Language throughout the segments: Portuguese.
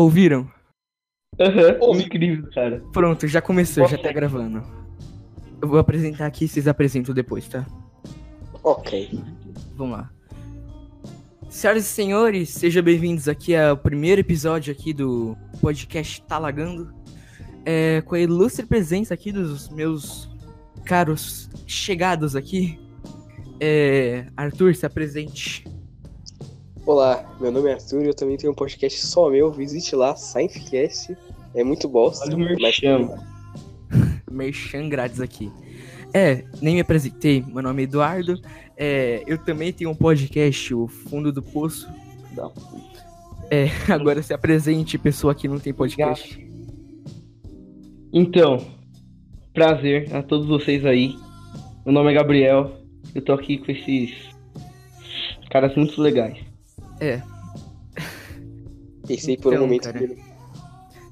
Ouviram? Aham, incrível, cara. Pronto, já começou, já tá gravando. Eu vou apresentar aqui, vocês apresentam depois, tá? Ok. Vamos lá. Senhoras e senhores, sejam bem-vindos aqui ao primeiro episódio aqui do podcast Talagando. É, com a ilustre presença aqui dos meus caros chegados aqui. É, Arthur, se apresente. Olá, meu nome é Arthur e eu também tenho um podcast só meu. Visite lá, Scientecast. É muito bosta. Olha o merchan. Merchan grátis aqui. É, nem me apresentei, meu nome é Eduardo. É, eu também tenho um podcast, o Fundo do Poço. Da puta. É, agora se apresente, pessoa que não tem podcast. Então, prazer a todos vocês aí. Meu nome é Gabriel. Eu tô aqui com esses caras muito legais. É, Pensei por um Então, momento cara. que ele-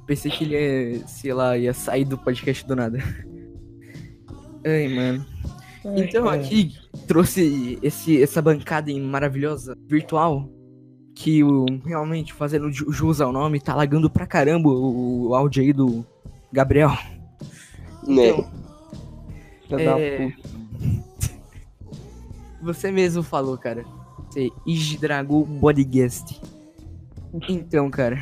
pensei que ele ia, sei lá, ia sair do podcast do nada. Ai, mano. Então aqui trouxe esse, essa bancada em maravilhosa virtual que o, realmente fazendo ju- jus ao nome tá lagando pra caramba o, o áudio aí do Gabriel. Né? Então, é-. Você mesmo falou, cara. Você Isdrago Bodyguest. Então, cara.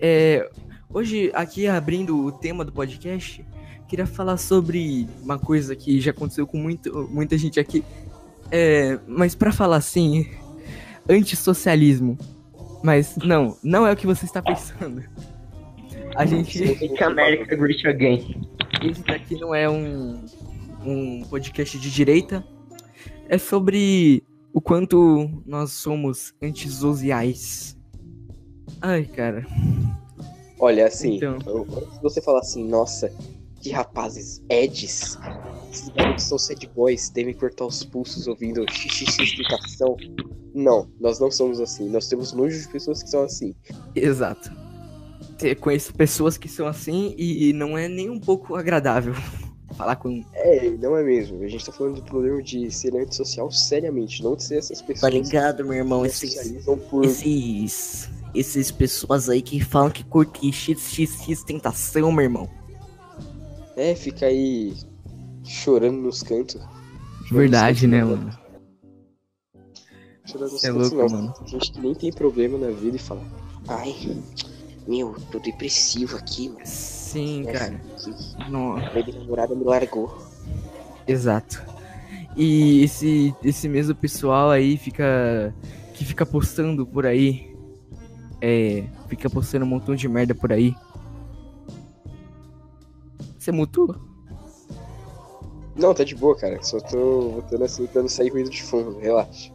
É, hoje, aqui abrindo o tema do podcast, queria falar sobre uma coisa que já aconteceu com muito, muita gente aqui. É, mas pra falar assim, antissocialismo. Mas não, não é o que você está pensando. A gente. Make America Great Again. Esse daqui não é um, um podcast de direita. É sobre o quanto nós somos antissociais. Ai, cara. Olha, assim, Então. eu- de você falar assim, nossa, que rapazes Eds, esses garotos são sad boys, devem cortar os pulsos ouvindo xxx explicação. Não, nós não somos assim. Nós temos nojo de pessoas que são assim. Exato. Eu conheço pessoas que são assim e não é nem um pouco agradável falar com. É, não é mesmo. A gente tá falando do problema de ser antissocial seriamente, não de ser essas Tá pessoas ligado, meu irmão? que Esses, por. esses, esses pessoas aí que falam que curte XXX tentação, meu irmão. É, fica aí chorando nos cantos. Verdade, né, mano? Chorando nos É cantos, louco, não. mano. Tem gente que nem tem problema na vida e fala, ai, meu, tô depressivo aqui, mano. Sim, cara. Que Não, minha namorada me largou. Exato. E esse, esse mesmo pessoal aí fica. que fica postando por aí. É. Fica postando um montão de merda por aí. Você mutou? Não, tá de boa, cara. Só tô botando assim não sair ruído de fundo, relaxa.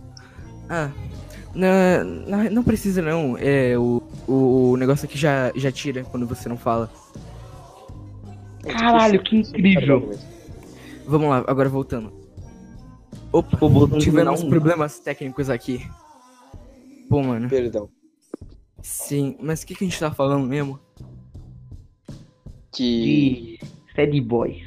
Ah. Não, não, não precisa não. É, o, o negócio aqui já, já tira quando você não fala. Caralho, que incrível. Vamos lá, agora voltando. Opa, tivemos problemas técnicos aqui. Pô, mano. Perdão. Sim, mas o que, que a gente tá falando mesmo? Que De Sad Boys.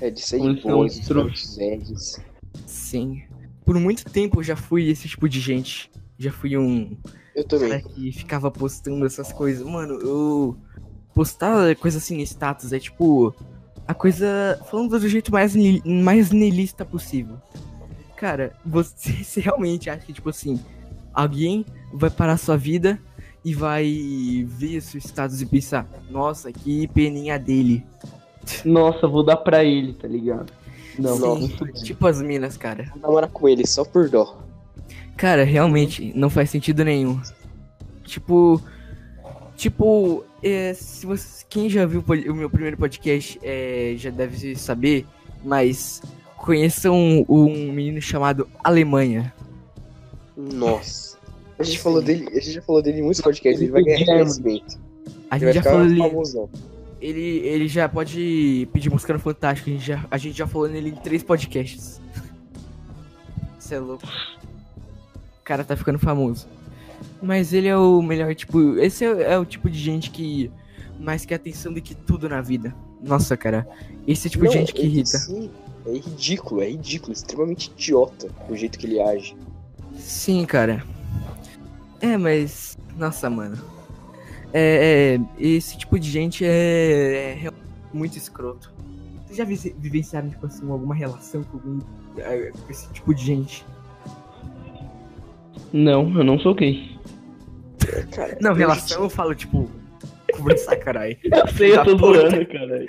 é de sad boys, Eds. Sim. Por muito tempo eu já fui esse tipo de gente. Já fui um Eu cara também. que ficava postando essas coisas. Mano, eu. Postar coisa assim no status é tipo. A coisa. Falando do jeito mais, mais niilista possível. Cara, você, você realmente acha que, tipo assim. Alguém vai parar sua vida e vai ver seu status e pensar: Nossa, que peninha dele. Nossa, vou dar pra ele, tá ligado? Não, Sim, não. Tipo as minas, cara. Vou namorar com ele só por dó. Cara, realmente, não faz sentido nenhum. Tipo. Tipo, é, se você, quem já viu o meu primeiro podcast é, já deve saber, mas conheçam um, um menino chamado Alemanha. Nossa. A gente falou dele, a gente já falou dele em muitos podcasts, ele vai ganhar reconhecimento. A Ele gente já falou ele, famosão. ele, ele já pode pedir música no Fantástico, a gente já, a gente já falou nele em três podcasts. Você é louco. O cara tá ficando famoso. Mas ele é o melhor, tipo. Esse é, é o tipo de gente que mais quer atenção do que tudo na vida. Nossa, cara. Esse é o tipo de Não, gente que ele irrita. sim, é ridículo, é ridículo, extremamente idiota o jeito que ele age. Sim, cara. É, mas. Nossa, mano. É, é, esse tipo de gente é, é muito escroto. Vocês já vi- vivenciaram, tipo assim, alguma relação com, algum, é, com esse tipo de gente? Não, eu não sou gay. Cara, Não, relação eu falo, tipo, conversar, caralho. Eu sei, eu tô zoando, cara.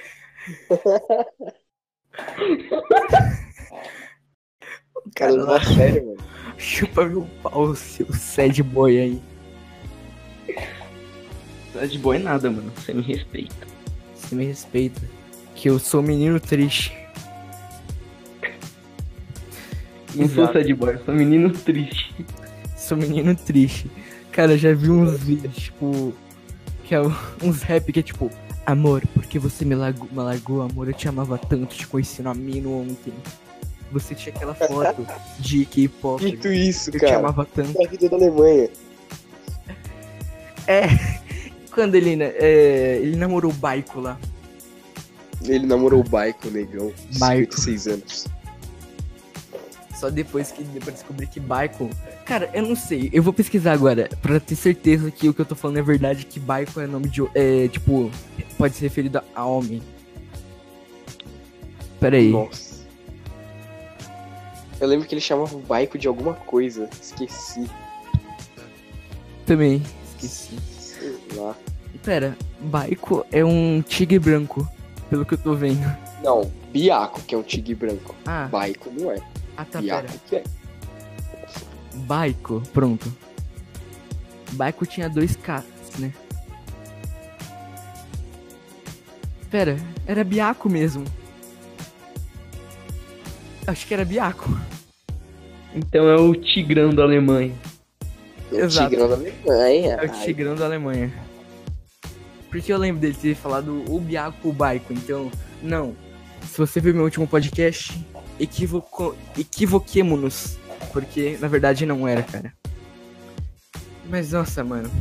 Cara, não é sério, mano. Chupa meu pau, seu sad boy aí. De boa é nada, mano. Você me respeita. Você me respeita. Que eu sou um menino triste. Não sou sad boy, eu sou menino triste. Sou menino triste. Cara, já vi uns vídeos, tipo. Que é uns rap que é tipo. Amor, porque você me largou, me largou, amor, eu te amava tanto, te conheci no Amino ontem. Você tinha aquela foto de K-pop. Dito isso, Eu te cara. amava tanto. Da vida da Alemanha. Quando ele, né, é, ele namorou o Baiko lá. Ele namorou o Baiko, negão. Baiko. 56 anos. Só depois que depois descobri que Baiko. Cara, eu não sei. Eu vou pesquisar agora pra ter certeza que o que eu tô falando é verdade. Que Baiko é nome de. É, tipo, pode ser referido a homem. Pera aí. Nossa. Eu lembro que ele chamava o Baiko de alguma coisa. Esqueci. Também. Esqueci. Sei lá. Pera, Baiko é um tigre branco. Pelo que eu tô vendo. Não, Biaco, que é um tigre branco. Ah, Baiko não é. Ah tá, pera. Biaco que é. Baiko, pronto. Baiko tinha dois Ks, né? Pera, era Biaco mesmo. Acho que era Biaco. Então é o Tigrão da Alemanha. É o Exato. Tigrão da Alemanha. É o Tigrão da Alemanha. Porque eu lembro dele ter falado o Biaco o Baiko, então, não. Se você viu meu último podcast, equivoco... equivoquemo-nos. Porque na verdade não era, cara. Mas nossa, mano.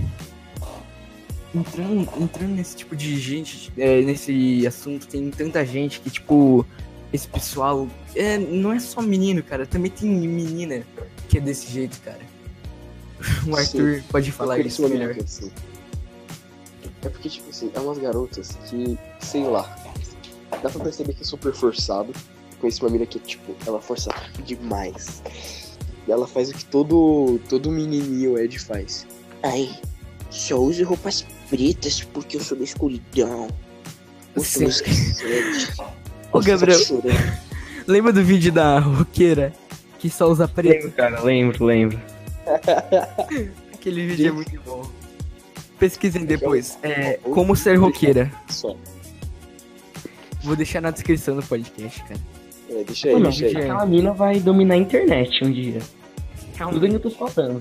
Entrando, entrando nesse tipo de gente, é, nesse assunto, tem tanta gente que, tipo, esse pessoal. É, não é só menino, cara. Também tem menina que é desse jeito, cara. O Arthur pode falar isso melhor. assim. É porque, tipo assim, é umas garotas que, sei lá, dá pra perceber que é super forçado. Eu conheço uma menina que, tipo, ela força demais. E ela faz o que todo, todo menininho Ed faz. Ai, só uso roupas pretas porque eu sou da escuridão. Ouço música. Ô, Gabriel, lembra do vídeo da roqueira que só usa preto? Lembro, cara, lembro, lembro. Aquele vídeo é muito bom. Pesquisem depois. É como ser roqueira. Só. Vou deixar na descrição do podcast, cara. É, deixa aí, Mano, deixa aí. aquela mina vai dominar a internet um dia. Tudo que eu tô falando.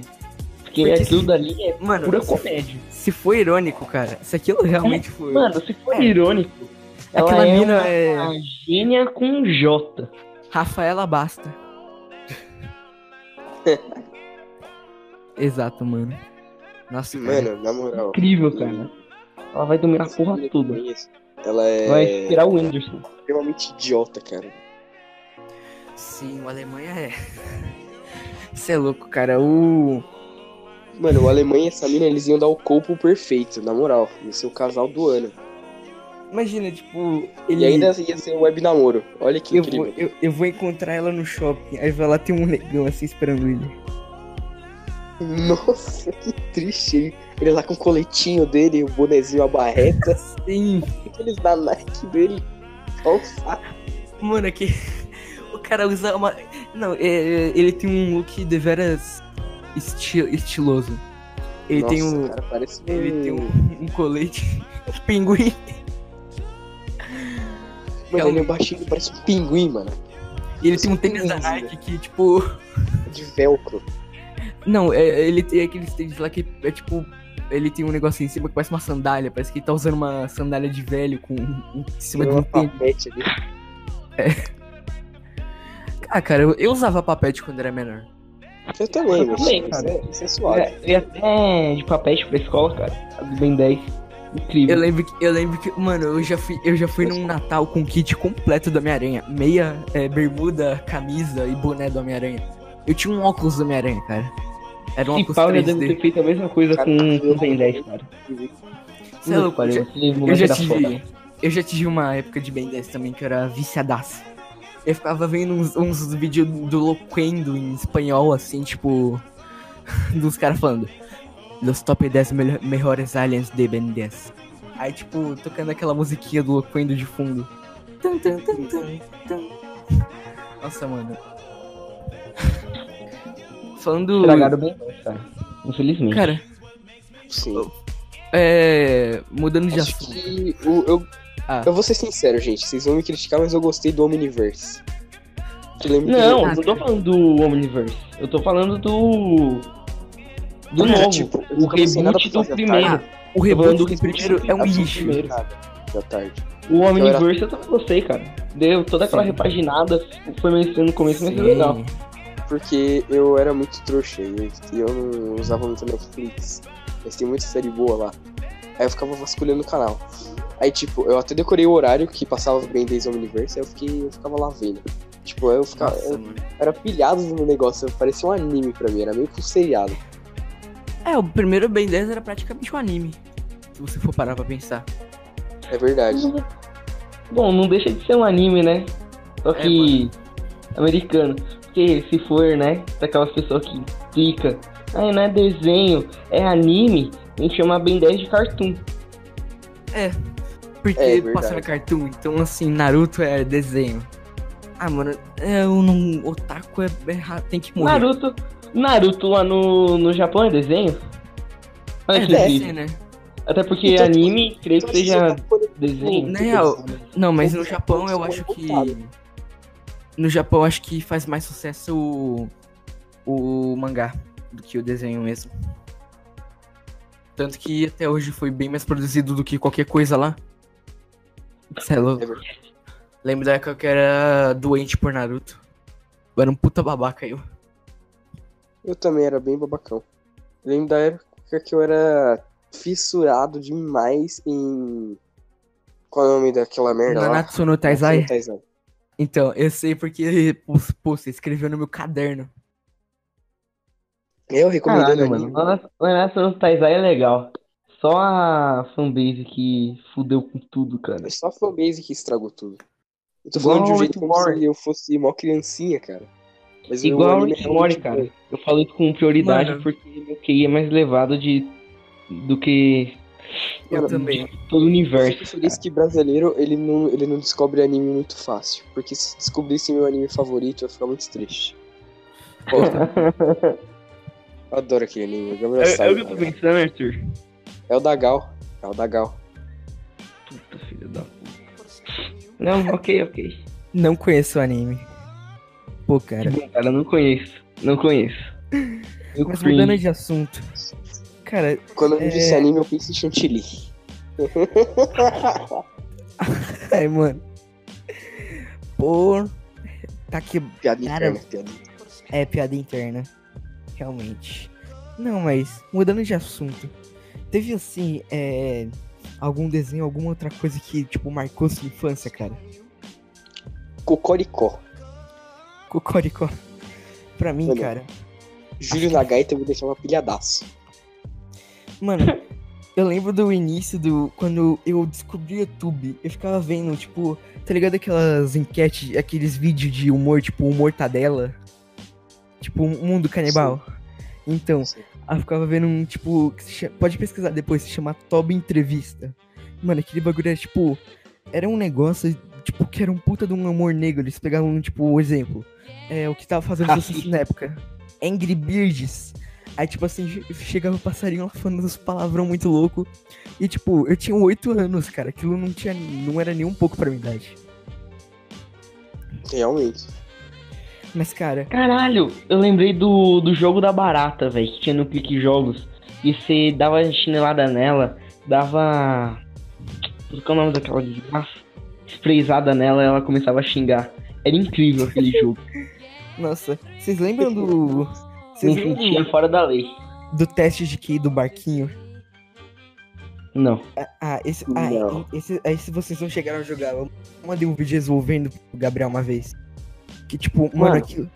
Porque, Porque aquilo se- dali é Mano, pura se- comédia. se for irônico, cara, se aquilo realmente foi. Mano, se for É. irônico, ela Aquela é mina uma, é- uma gênia com J. Rafaela Basta. Exato, mano. Nossa, cara. Mano, na moral. Incrível, cara. Ela vai dominar a porra toda. Ela é Vai esperar o Whindersson. extremamente idiota, cara. Sim, o Alemanha é. Você é louco, cara. O. Mano, o Alemanha e essa mina, eles iam dar o corpo perfeito, na moral. Ia ser o casal do ano. Imagina, tipo, ele. E ainda ia ser o web namoro. Olha que eu, vou, incrível. eu, eu vou encontrar ela no shopping. Aí vai lá ter um negão assim esperando ele. Nossa, que triste. Ele, ele lá com o coletinho dele, o bonezinho, a barreta. Sim. Aqueles da Nike dele. Só o saco. Mano, é que. O cara usa uma. Não, é- é- ele tem um look deveras esti estiloso. Ele Nossa, tem um. cara, parece Ele tem um, um colete. Pinguim. Mano, ele é baixinho, parece um pinguim, mano. E ele tem um tênis da. Nike que, tipo. De velcro. Não, é, ele tem aqueles tênis lá que é tipo. Ele tem um negocinho em cima que parece uma sandália. Parece que ele tá usando uma sandália de velho com em cima de Uma um tênis. ali. Ah, cara, eu, eu usava papete quando era menor. Eu também, Eu também, cara. é, isso é suave. É, eu ia até de papéis pra escola, cara. Bem 10. Incrível. Eu lembro que, eu lembro que, mano, eu já fui, eu já fui num Natal com kit completo do Homem-Aranha. Meia, é, bermuda, camisa e boné do Homem-Aranha. Eu tinha um óculos do Homem-Aranha, cara. Era um Se óculos pau já deve 3D. ter feito a mesma coisa Cara, com, eu- com Ben 10, cara. Cê é louco, já- Eu já tive. foda. Eu já tive uma época de Ben 10 também que eu era viciadaço. Eu ficava vendo uns, uns vídeos do Loquendo em espanhol, assim, tipo. dos caras falando. Los top 10 mel- melhores aliens de Ben 10. Aí, tipo, tocando aquela musiquinha do Loquendo de fundo. Tum, tum, tum, tum, tum. Nossa, mano. Falando. Estragaram bem, cara. Infelizmente. Cara, Sim. é. Mudando de Acho assunto. que o- eu, Ah. eu vou ser sincero, gente. Vocês vão me criticar, mas eu gostei do Omniverse. Eu Não, Ah, não tô falando do Omniverse. Eu tô falando do. Do Ah, novo. tipo, eu o nada reboot do primeiro. tarde. O reboot do do primeiro é um lixo. nada da tarde. O Eu era- Omniverse eu também gostei, cara. Deu toda aquela Sim. repaginada. Foi meio estranho no começo, mas foi legal. Porque eu era muito trouxa e e eu não usava muito Netflix. Mas tem muita série boa lá. Aí eu ficava vasculhando o canal. Aí, tipo, eu até decorei o horário que passava bem desde o Omniverse, aí eu, fiquei, eu ficava lá vendo. Tipo, eu ficava. Nossa, eu era pilhado no negócio, parecia um anime pra mim, era meio que um seriado. É, o primeiro Ben 10 era praticamente um anime. Se você for parar pra pensar. É verdade. Bom, não deixa de ser um anime, né? Só É, que. americano. Porque se for, né? Daquelas pessoas que fica. Ah, não é desenho, é anime. A gente chama Ben 10 de cartoon. Porque É, verdade. passa na Cartoon, então assim, Naruto é desenho. Ah, mano, é, eu não. Otaku é, é tem que morrer. Naruto. Naruto lá no, no Japão é desenho? Olha é que desenho, né? Até porque Então, anime, creio que seja desenho. Real, não, mas no Japão eu acho que. No Japão eu acho que faz mais sucesso o. o mangá do que o desenho mesmo. Tanto que até hoje foi bem mais produzido do que qualquer coisa lá. Cê é louco. É. Lembro da época que eu era doente por Naruto. Eu era um puta babaca eu. Eu também era bem babacão. Lembro da época que eu era fissurado demais em. Qual é o nome daquela merda lá? Nanatsu no Taizai? Então, eu sei porque, você escreveu no meu caderno. Eu recomendando Caralho, mano. Nanatsu no Taizai é legal. Só a fanbase que fudeu com tudo, cara. É só a fanbase que estragou tudo. Eu tô Igual falando de um jeito como se eu fosse mó criancinha, cara. Mas o Igual anime Rick é realmente cara. bom. Eu falei com prioridade Mano. porque meu QI é mais elevado de, do que Eu Mano, também. todo o Eu universo. fico feliz que brasileiro, ele não, ele não descobre anime muito fácil. Porque se descobrisse meu anime favorito, eu ia ficar muito triste. Pô, eu adoro aquele anime. O Gabriel É, é sabe, o que eu tô pensando, Arthur. É o da Gal. É o da Gal. Puta filha da puta. Não, ok, ok. Não conheço o anime. Pô, cara. Bom, cara, não conheço. Não conheço. Eu Mas cringe. mudando de assunto. Cara, Quando eu É. disse anime, eu penso em chantilly. ai, mano. Pô. Tá aqui. Piada Cara, interna, piada interna. É piada interna. Realmente. Não, mas mudando de assunto. Teve assim, é. Algum desenho, alguma outra coisa que, tipo, marcou sua infância, cara? Cocoricó. Cocoricó. Pra mim, Mano. cara. Júlio na gaita me deixava pilhadaço. Mano, eu lembro do início do. Quando eu descobri o YouTube, eu ficava vendo, tipo, tá ligado aquelas enquetes, aqueles vídeos de humor, tipo, humor Tadela? Tipo, mundo canibal. Então, eu ficava vendo um, tipo, que se cha- pode pesquisar depois, se chama Toba Entrevista. Mano, aquele bagulho era, tipo, era um negócio, tipo, que era um puta de um humor negro. Eles pegavam, tipo, o exemplo, é, o que tava fazendo sucesso na época. Angry Birds. Aí, tipo assim, che- chegava o passarinho lá falando uns palavrão muito louco. E, tipo, eu tinha oito anos, cara. Aquilo não tinha, não era nem um pouco pra minha idade. Realmente. Mas, cara, Caralho, eu lembrei do, do jogo da barata, velho, que tinha no Clique Jogos. E você dava chinelada nela, dava. Qual é o nome daquela desgraça? Sprayzada nela ela começava a xingar. Era incrível aquele jogo. nossa, vocês lembram do. Vocês Me lembram sentia fora da lei. do teste de QI do barquinho? Não. Ah, Ah, esse, ah, Não. esse, esse vocês não chegaram a jogar. Eu mandei um vídeo resolvendo pro Gabriel uma vez. Que tipo, mano, aquilo.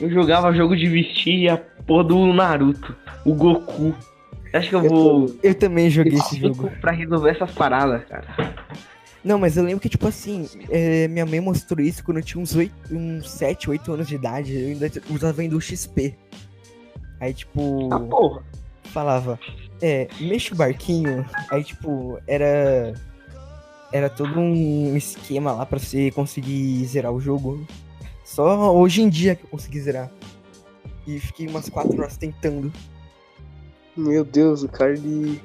Eu jogava jogo de vestir a porra do Naruto, o Goku. Acho que eu Eu vou. Eu também joguei esse jogo. Pra resolver essas paradas, cara. Não, mas eu lembro que, tipo assim, é, minha mãe mostrou isso quando eu tinha uns, 8, uns 7, 8 anos de idade. Eu ainda usava ainda o XP. Aí, tipo, Ah, porra. falava, é, mexe o barquinho. Aí, tipo, era. Era todo um esquema lá pra você conseguir zerar o jogo. Só hoje em dia que eu consegui zerar. E fiquei umas 4 horas tentando. Meu Deus, o cara ele.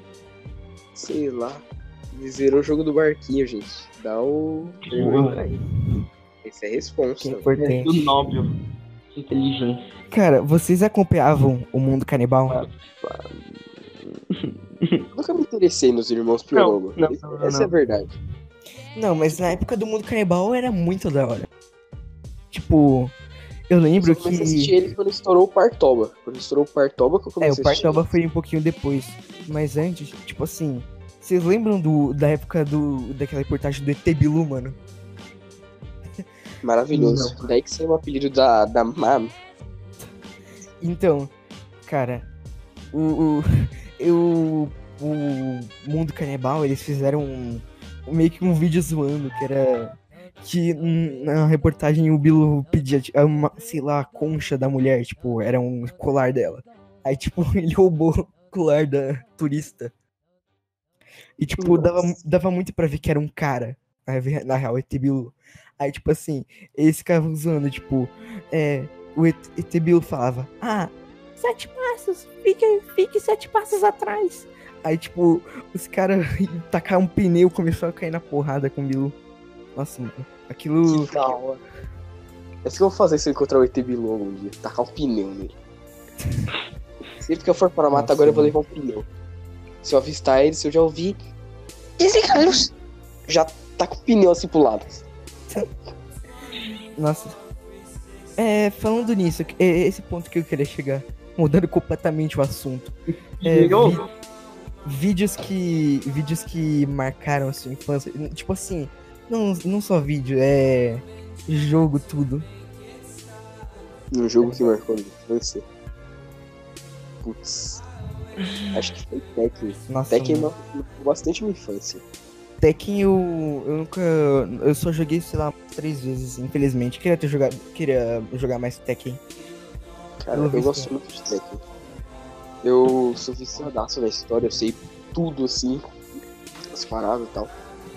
Sei lá. Ele zerou o jogo do barquinho, gente. Dá o. Esse é Que é responsa. Do importante. Nóbel. Inteligência. Cara, vocês acompanhavam o mundo canibal? Nunca me interessei nos irmãos Piologo. não, não, não, Essa não. é a verdade. Não, mas na época do mundo canibal era muito da hora. Tipo, eu lembro Eu comecei a assistir que. ele quando estourou o Partoba. Quando estourou o Partoba que eu É, comecei o a assistir. Partoba foi um pouquinho depois. Mas antes, tipo assim. Vocês lembram do, da época do, daquela reportagem do ET Bilu, mano? Maravilhoso. Daí que saiu o apelido da, da Mam. Então, cara, o, o, eu, o Mundo Canibal, eles fizeram um, meio que um vídeo zoando, que era que na reportagem o Bilo pedia, tipo, uma, sei lá, a concha da mulher, tipo, era um colar dela. Aí, tipo, ele roubou o colar da turista. E, tipo, dava, dava muito pra ver que era um cara, na real, ET Bilu. Aí, tipo assim, eles ficavam zoando, tipo, é, o ET ET Bilu falava, ah, sete passos, fique, fique sete passos atrás. Aí, tipo, os caras tacaram um pneu, começou a cair na porrada com o Bilu. Nossa, mano, aquilo... Que da hora. É isso que eu vou fazer se eu encontrar o ET Bilu algum dia. Tacar um pneu nele. Sempre que eu for para a mata, Nossa, agora eu vou levar um pneu. Se eu avistar ele, se eu já ouvir. Esse Carlos! Já tá com o pneu assim pro lado. Nossa. É, falando nisso, é esse ponto que eu queria chegar, mudando completamente o assunto. É, vi- vídeos que. Vídeos que marcaram a sua infância. Tipo assim, não, não só vídeo, é. Jogo, tudo. Um jogo que marcou a minha infância. Putz. Acho que foi Tekken. Nossa, Tekken marcou bastante minha infância. Tekken eu, eu nunca. Eu só joguei, sei lá, três vezes, infelizmente. Queria ter jogado. Queria jogar mais Tekken. Cara, Eu eu, gosto muito de Tekken. Eu sou viciadaço na história, eu sei tudo assim, as paradas e tal.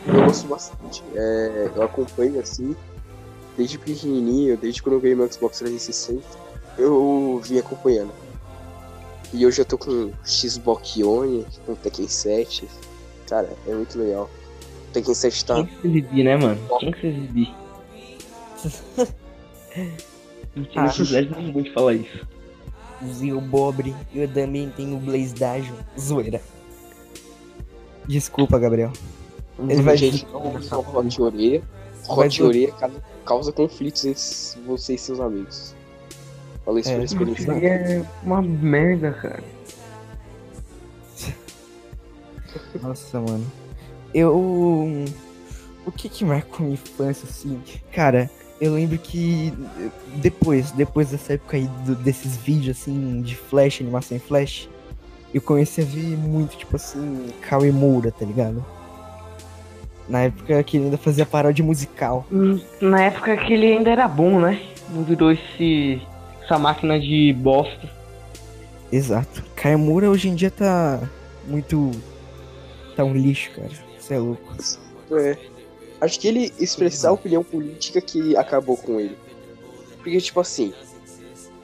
Eu gosto bastante. É, eu acompanho assim, desde pequenininho, desde quando eu ganhei meu Xbox 360, eu vim acompanhando. E hoje eu tô com Xbox One, com Tekken 7. Cara, é muito legal. Tekken 7 tá. Tinha que se exibir, né, mano? Tinha que se exibir. Não tinha Ah. necessidade nenhuma de falar isso. Usei o Bobre. Eu também tenho o Blaze Dajon. Zoeira. Desculpa, Gabriel. Ele vai- Gente, não Orelha. Do- Orelha causa, causa conflitos entre você e seus amigos. Falei isso É. por experiência. É uma merda, cara. Nossa, mano. Eu. O que que marcou minha infância, assim? Cara, eu lembro que depois, depois dessa época aí, do- desses vídeos, assim, de flash, animação em flash, eu comecei a ver muito, tipo assim, Cauê Moura, tá ligado? Na época que ele ainda fazia paródia musical. Hum, Na época que ele ainda era bom, né? Não virou esse, essa máquina de bosta. Exato. Caio Moura hoje em dia tá muito. tá um lixo, cara. Você é louco. É. Acho que ele expressar a opinião política que acabou com ele. Porque, tipo assim,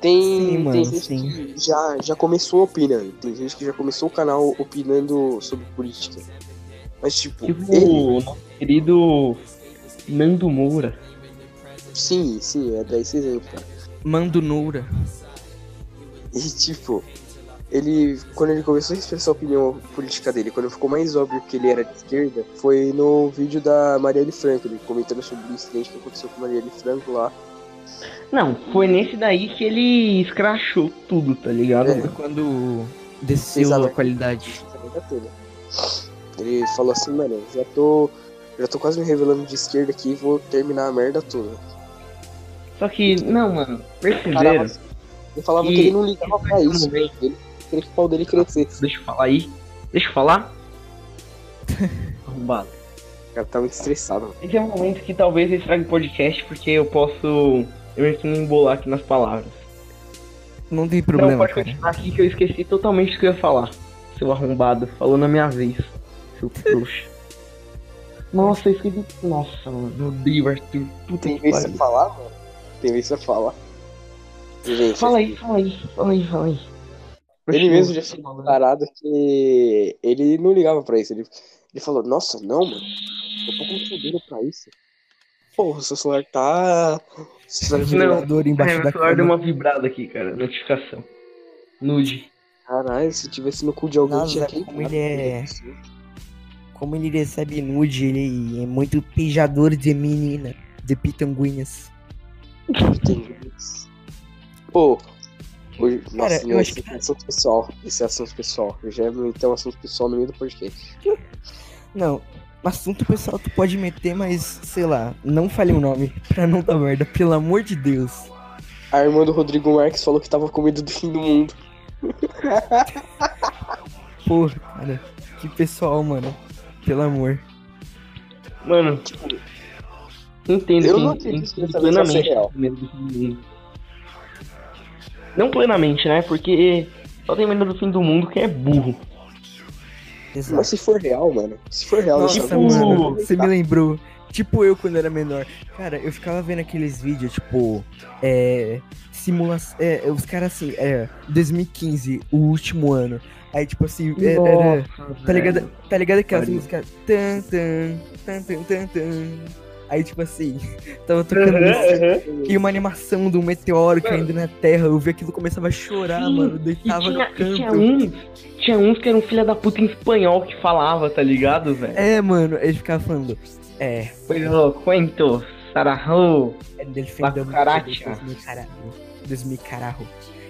tem, Sim, tem mano, gente sim. que já, já começou opinando. Tem gente que já começou o canal opinando sobre política. Mas, tipo, Tipo ele, o nosso querido Nando Moura. sim, sim, é dar esse exemplo, cara. Mando Noura. E tipo, ele. Quando ele começou a expressar a opinião política dele, quando ficou mais óbvio que ele era de esquerda, foi no vídeo da Marielle Franco, ele comentando sobre o incidente que aconteceu com Marielle Franco lá. Não, foi nesse daí que ele escrachou tudo, tá ligado? É. Quando desceu Fez a qualidade. Ele falou assim, mano, já tô. Já tô quase me revelando de esquerda aqui vou terminar a merda toda. Só que, não, mano, perceberam? Ele falava E- que ele não ligava pra isso. Ele, queria que o pau dele crescesse. Deixa eu falar aí. Deixa eu falar. Arrombado. O cara tá muito estressado. mano. Esse é um momento que talvez eu estrague o podcast, porque eu posso. Eu me me embolar aqui nas palavras. Não tem Não, problema, pode cara. continuar aqui que eu esqueci totalmente o que eu ia falar. Seu arrombado. Falou na minha vez. Seu trouxa. Nossa, eu esqueci. Nossa, mano. Meu Deus, Arthur. Puta Tem que vez pariu. falar, mano? Tem vez pra falar. Gente, Fala aí, fala aí, fala aí, fala aí. Ele mesmo já tinha parado que ele não ligava pra isso. Ele, ele falou, nossa, não, mano. Eu tô com fodeiro pra isso. Porra, seu celular tá. Seu celular tá Não. Vibrador embaixo É, da celular deu uma vibrada aqui, cara. Notificação. Nude. Caralho, se tivesse no cu de alguém, Nossa, tinha como queimado. ele é- Como ele recebe nude, ele é muito beijador de menina, de pitanguinhas. Isso. Pô, hoje, nossa, eu não, acho esse é assunto pessoal. Esse é assunto pessoal. Eu já meter um assunto pessoal no meio do podcast. Não, assunto pessoal tu pode meter, mas sei lá, não fale o nome pra não dar merda, pelo amor de Deus. A irmã do Rodrigo Marques falou que tava com medo do fim do mundo. Porra, cara, que pessoal, mano. Pelo amor. Mano. Entendo Eu que não acredito que ser plenamente real. Não plenamente, né? Porque só tem medo do fim do mundo quem é burro. Exato. Mas se for real, mano. Se for real, Nossa, tipo, eu- mano, você me lembrou. Tipo eu quando era menor. Cara, eu ficava vendo aqueles vídeos, tipo, é. Simulação. É, os caras assim, é. 2015, o último ano. Aí, tipo assim, é- era. Tá ligado, tá ligado aquelas Pariu. músicas. Tan, tan, tan, tan, tan, tan. Aí, tipo assim, tava tocando isso. E uma animação do meteoro caindo na terra. Eu vi aquilo começava a chorar, Sim, mano. Deitava tinha, no e tinha canto. uns. Tinha uns que eram filha da puta em espanhol que falava, tá ligado, velho? É, mano, ele ficava falando. É, Foi louco, cuento, sararro. Ele defendeu muito Cucaracha. Deus me caralho. Deus me caralho.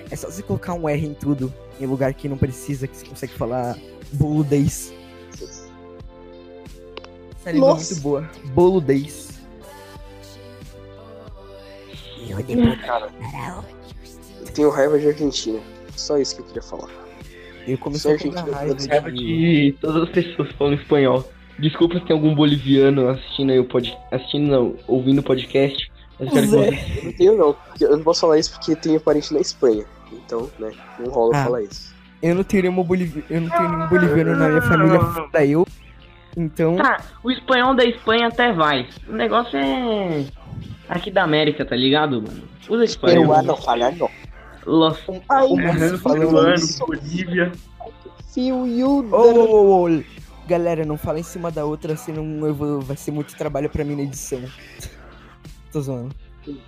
É só você colocar um R em tudo, em lugar que não precisa, que você consegue falar boludez. Essa língua é muito boa. Boludez. Cara, eu tenho raiva de Argentina. Só isso que eu queria falar. Eu comecei a raiva Raiva todas as pessoas falam espanhol. Desculpa se tem algum boliviano assistindo aí o podcast. Assistindo não, ouvindo o podcast. Mas eu quero que Zé. você- Eu não tenho, não. Eu não posso falar isso porque tenho parente na Espanha. Então, né, não rola Ah. falar isso. Eu não tenho nenhum bolivi... eu não tenho nenhum boliviano na minha família fora eu. Então, Tá, o espanhol da Espanha até vai. O negócio é. Aqui da América, tá ligado, mano? Usa espanhol. Peruano falando. Los Ai, falando isso. Bolívia. fio ô, Galera, não fala em cima da outra, senão eu vou... vai ser muito trabalho pra mim na edição. Tô zoando.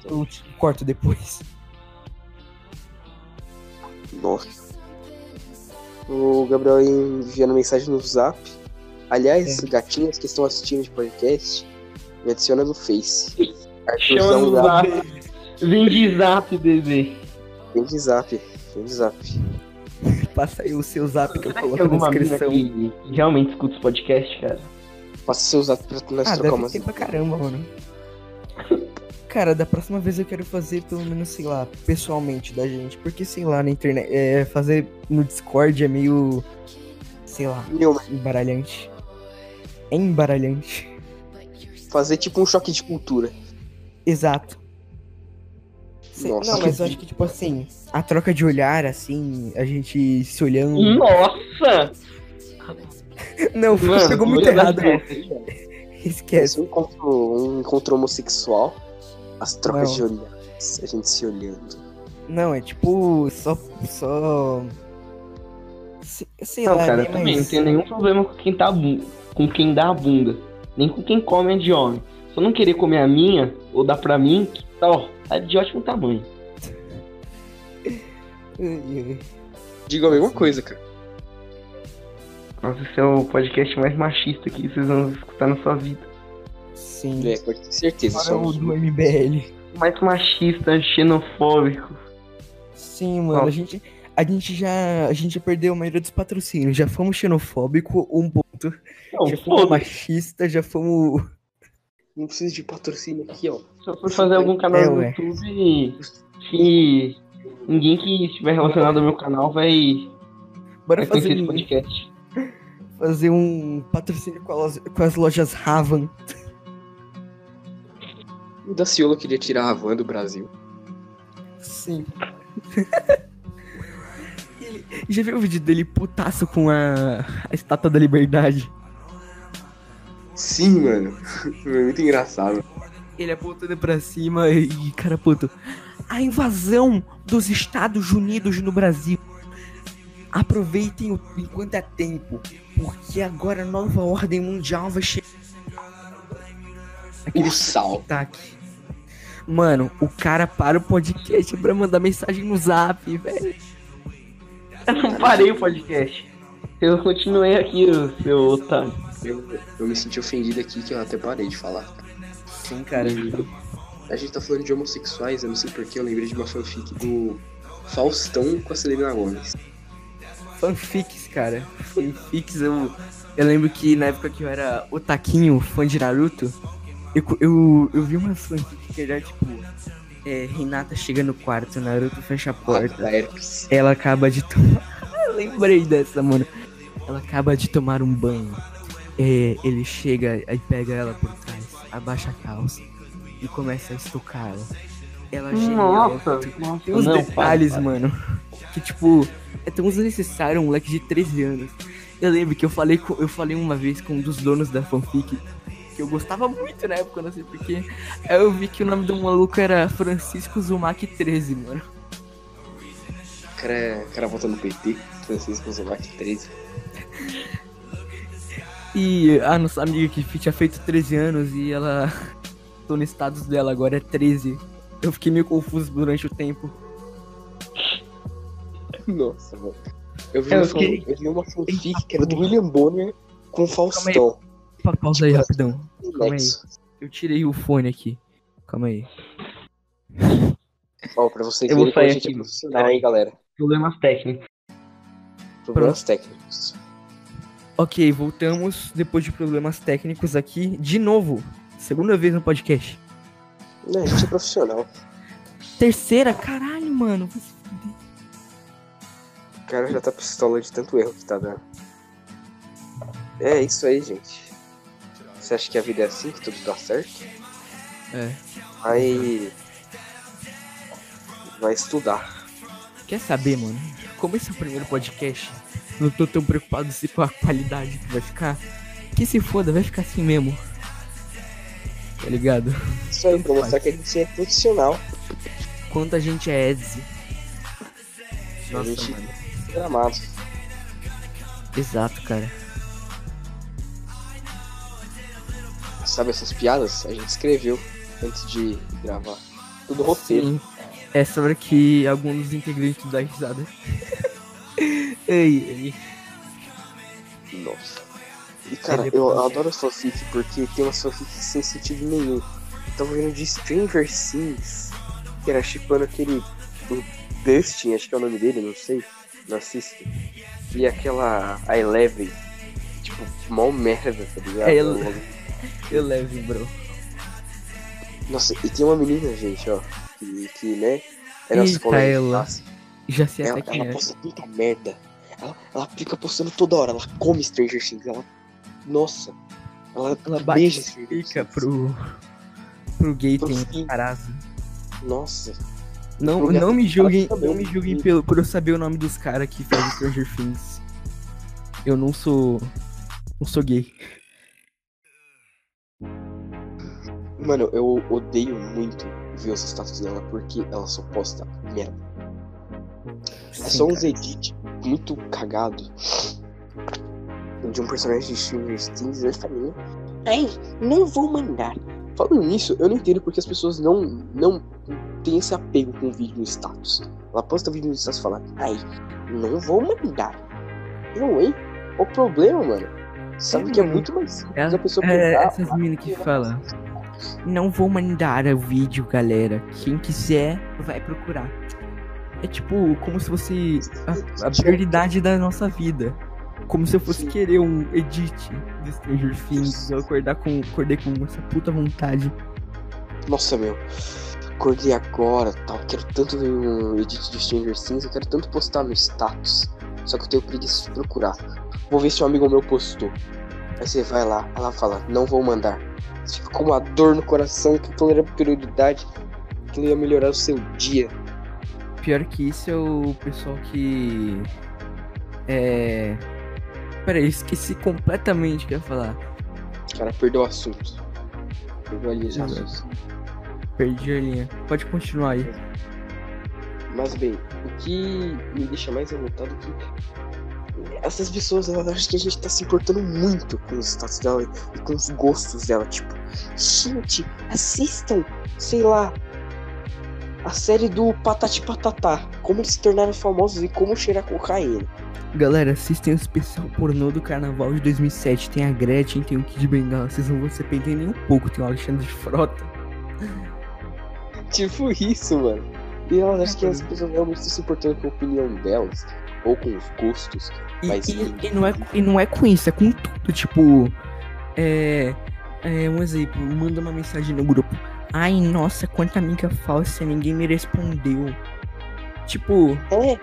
Eu te- corto depois. Nossa. O Gabriel enviando mensagem no zap. Aliás, gatinhas que estão assistindo de podcast, me adiciona no Face. Chama no Zap. Vem de zap, bebê. Vem de zap. Vem de zap. Passa aí o seu zap que eu coloco na descrição. que realmente escuta os podcasts, cara? Passa seu zap pra nós Ah, trocar umas. pra caramba, mano. Cara, da próxima vez eu quero fazer pelo menos, sei lá, pessoalmente da gente. Porque, sei lá, na internet. É, fazer no Discord é meio. Sei lá, Meu, embaralhante. É embaralhante. fazer tipo um choque de cultura. Exato. Nossa, não, mas eu acho que, tipo assim, a troca de olhar, assim, a gente se olhando. Nossa! Não, Mano, chegou muito errado. Esquece. Um encontro, um encontro homossexual, as trocas Não. de olhares, a gente se olhando. Não, é tipo, só. Só. Sei, sei Não, lá, cara, né, eu também não mas- tenho nenhum problema com quem tá com quem dá a bunda. Nem com quem come é de homem. Se eu não querer comer a minha, ou dar pra mim, tá, ó, tá de ótimo tamanho. Diga a mesma coisa, cara. Nossa, esse é o podcast mais machista que vocês vão escutar na sua vida. Sim. É, pode ter certeza. Fora o do MBL. Mais machista, xenofóbico. Sim, mano, a Nossa. gente, a gente já. A gente já perdeu a maioria dos patrocínios. Já fomos xenofóbico, um ponto. Não, já fomos foda machista, já fomos. Não precisa de patrocínio aqui, ó. Se eu for fazer algum canal É, no ué. YouTube, que ninguém que estiver relacionado ao meu canal vai Bora Vai fazer esse um, podcast. fazer um patrocínio com, as- com as lojas Ravan. O Daciolo queria tirar a van do Brasil. Sim. Ele- Já viu o vídeo dele putaço com a, a estátua da liberdade? Sim, mano. Foi muito engraçado. Ele apontando pra cima e, cara, puto. A invasão dos Estados Unidos no Brasil. Aproveitem o, enquanto é tempo, porque agora a nova ordem mundial vai chegar. Aquele O sal. ataque. Mano, o cara para o podcast pra mandar mensagem no zap, velho. Eu não parei o podcast. Eu continuei aqui, o seu otário. Eu, eu me senti ofendido aqui que eu até parei de falar. Sim, cara. A gente tá falando de homossexuais, eu não sei porque eu lembrei de uma fanfic do Faustão com a Selena Gomes. Fanfics, cara. Fanfics, eu, eu lembro que na época que eu era otaquinho, fã de Naruto, eu, eu, eu vi uma fanfic que era tipo. É, Renata chega no quarto, Naruto fecha a porta. Herpes. Ela acaba de tomar. Eu lembrei dessa, mano. Ela acaba de tomar um banho. É, ele chega e pega ela por trás, abaixa a calça e começa a estocar ela. Ela Nossa, alto. nossa, Tem uns não, detalhes, para, para. mano, que tipo, é tão desnecessário um moleque de 13 anos. Eu lembro que eu falei, com, eu falei uma vez com um dos donos da fanfic, que eu gostava muito na época, não sei porquê. Aí eu vi que o nome do maluco era Francisco Zumac 13, mano. O cara, é- o cara volta no PT, Francisco Zumac 13. E a nossa amiga que tinha feito 13 anos e ela. Tô no status dela agora, é 13. Eu fiquei meio confuso durante o tempo. Nossa, mano. Eu vi, Eu uma, fiquei- eu vi uma fanfic que era do William Bonner com Faustão. Pa- Pausa aí Tipo, rapidão. Calma aí. Eu tirei o fone aqui. Calma aí. Ó, pra vocês Eu vou verem como a sair gente é aqui. profissional, hein, galera. Problemas técnicos. Problemas técnicos. Ok, voltamos depois de problemas técnicos aqui. De novo. Segunda vez no podcast. Não, a gente é profissional. Terceira? Caralho, mano. O cara já tá pistola de tanto erro que tá dando. É isso aí, gente. Você acha que a vida é assim, que tudo dá certo? É. Vai. Vai estudar. Quer saber, mano? Como esse é o primeiro podcast, não tô tão preocupado se com a qualidade que vai ficar. Que se foda, vai ficar assim mesmo. Tá ligado? Isso aí, pra mostrar que a gente é profissional. Quanto a gente é Edzzy. Nossa, gente- mano. Gramado. Exato, cara. Sabe essas piadas? A gente escreveu antes de gravar. Tudo roteiro. Sim. É sobre que alguns dos integrantes dão risada. Ei, ei. Nossa. E cara, eu adoro fanfic porque tem umas fanfics sem sentido nenhum. Tava vendo de Stranger Things, que era chipando aquele. O Dustin, acho que é o nome dele, não sei. Não assisto. E aquela. A Eleven. Tipo, mó merda, tá ligado? É, eu- levo, bro. Nossa, e tem uma menina, gente, ó. Que, que né? É nossa Eita, ela. Já sei Ela, até quem ela é. posta tanta merda. Ela, ela fica postando toda hora. Ela come Stranger Things. Ela. Nossa. Ela, Ela bate beija Stranger Fica Things. pro. pro gay Pro tem. Carazo. Nossa. Não, não me julguem, não me julguem pelo, por eu saber o nome dos caras que fazem Stranger Things. Eu não sou. não sou gay. Mano, eu odeio muito ver os status dela porque ela só posta merda. É Sim, só uns cara. edit muito cagado de um personagem de Stranger Things e eu falei, ai, não vou mandar. Falando nisso, eu não entendo porque as pessoas não, não têm esse apego com o vídeo no status. Ela posta vídeo no status e fala, ai, não vou mandar. Não, hein? O problema, mano, sabe Sim, que é muito mais simples É, a pessoa é, pegar, essas meninas que falam. Não vou mandar o vídeo, galera. Quem quiser, vai procurar. É tipo, como se fosse a, a prioridade da nossa vida. Como se eu fosse Sim. querer um edit de Stranger Things. Eu acordar com, acordei com essa puta vontade. Nossa, meu. Acordei agora, tal. Quero tanto ver um edit de Stranger Things. Eu quero tanto postar no status. só que eu tenho preguiça de procurar. Vou ver se um amigo meu postou. Aí você vai lá, ela fala, não vou mandar. Você fica com uma dor no coração que aquilo era prioridade, aquilo ia melhorar o seu dia. Pior que isso é o pessoal que. É. Peraí, esqueci completamente o que ia falar. O cara perdeu o assunto. Perdeu ali já. Exato. Perdi a linha. Pode continuar aí. Mas bem, o que me deixa mais revoltado é que essas pessoas, elas acham que a gente tá se importando muito com os status dela e com os gostos dela. Tipo, gente, assistam, sei lá, a série do Patati Patatá. Como eles se tornaram famosos e como cheirar cocaína. Galera, assistem o especial pornô do carnaval de 2007. Tem a Gretchen, tem o Kid Bengala. Vocês não vão se arrepender nem um pouco. Tem o Alexandre de Frota. Tipo isso, mano. E elas acham que as pessoas realmente estão se importando com a opinião delas. Ou com os gostos. E, Mas e- e não é, e não é com isso, é com tudo. Tipo, é, é. Um exemplo, manda uma mensagem no grupo. Ai, nossa, quanta amiga falsa, ninguém me respondeu. Tipo, É.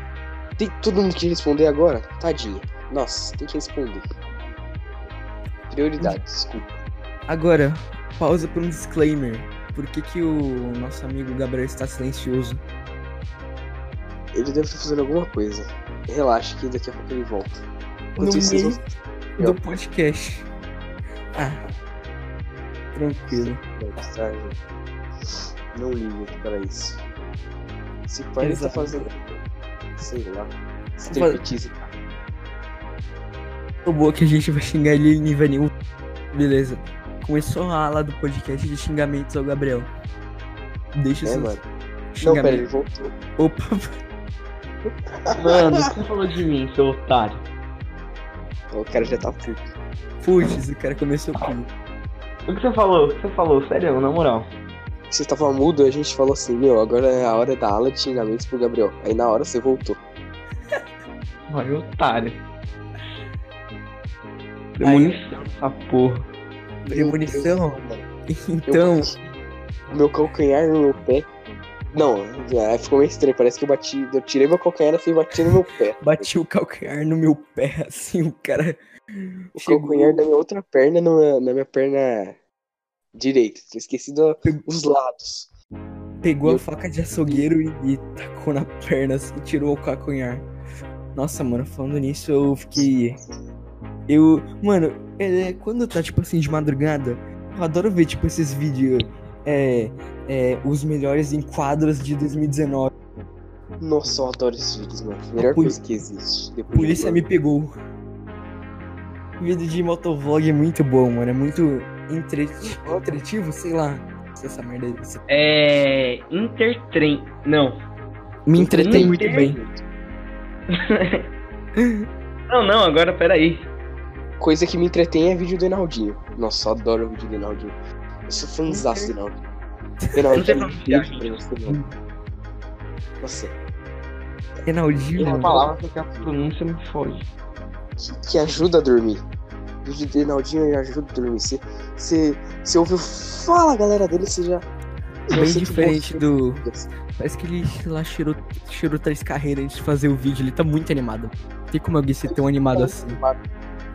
Tem todo mundo que responder agora? Tadinha. Nossa, tem que responder. Prioridade, desculpa. agora, pausa para um disclaimer. Por que, que o nosso amigo Gabriel está silencioso? Ele deve estar fazendo alguma coisa. Relaxa que daqui a pouco ele volta. No Enquanto isso, meio vocês do podcast. Ah, tranquilo. Não ligue para isso. Se pai ele tá fazendo. Sei lá. Striptease. O boa que a gente vai xingar ele em nível nenhum. Beleza. Começou a ala do podcast de xingamentos ao Gabriel. Deixa É, seus mano. Não, pera, ele voltou. Opa, Mano, o que você falou de mim, seu otário? O cara já tá puto. putz, o cara começou com. O que você falou? O que você falou? Sério, na moral. Você tava mudo, a gente falou assim, meu, agora é a hora da aula de xingamentos pro Gabriel. Aí na hora você voltou. Ai, otário. Premonição essa porra. Premonição? mano. Então, Eu- meu calcanhar no meu pé. Não, é, ficou meio estranho. Parece que eu bati. Eu tirei meu calcanhar assim e bati no meu pé. bati o calcanhar no meu pé, assim, o cara. O chegou- calcanhar da minha outra perna na, na minha perna direita. Tinha esquecido os lados. Pegou a faca de açougueiro e, e tacou na perna, assim, tirou o calcanhar. Nossa, mano, falando nisso, eu fiquei. Eu. Mano, é, quando tá, tipo assim, de madrugada, eu adoro ver, tipo, esses vídeos. É. é os melhores enquadros de 2019. Nossa, eu adoro esses vídeos, mano. Melhor poli- coisa que existe. Depois Polícia de- me pegou. Vídeo de motovlog é muito bom, mano. É muito entre... entretivo, sei lá. Se essa merda aí. você- É. Intertrem. Não. Me entretém muito Inter- bem. Não, não, agora peraí. Coisa que me entretém é vídeo do Enaldinho. Nossa, eu adoro o vídeo do Enaldinho. Eu sou fãzaço do Enaldinho. Não sei Enaldinho, mano. Nossa, Renaldinho, Uma palavra que a pronúncia me foge. Que, que ajuda a dormir. O vídeo do Enaldinho ajuda a dormir. Você, você, você ouviu fala galera dele, você já. já Bem diferente do. Parece que ele lá cheirou, cheirou três carreiras antes de fazer o vídeo. Ele tá muito animado. Tem como alguém ser tão animado assim?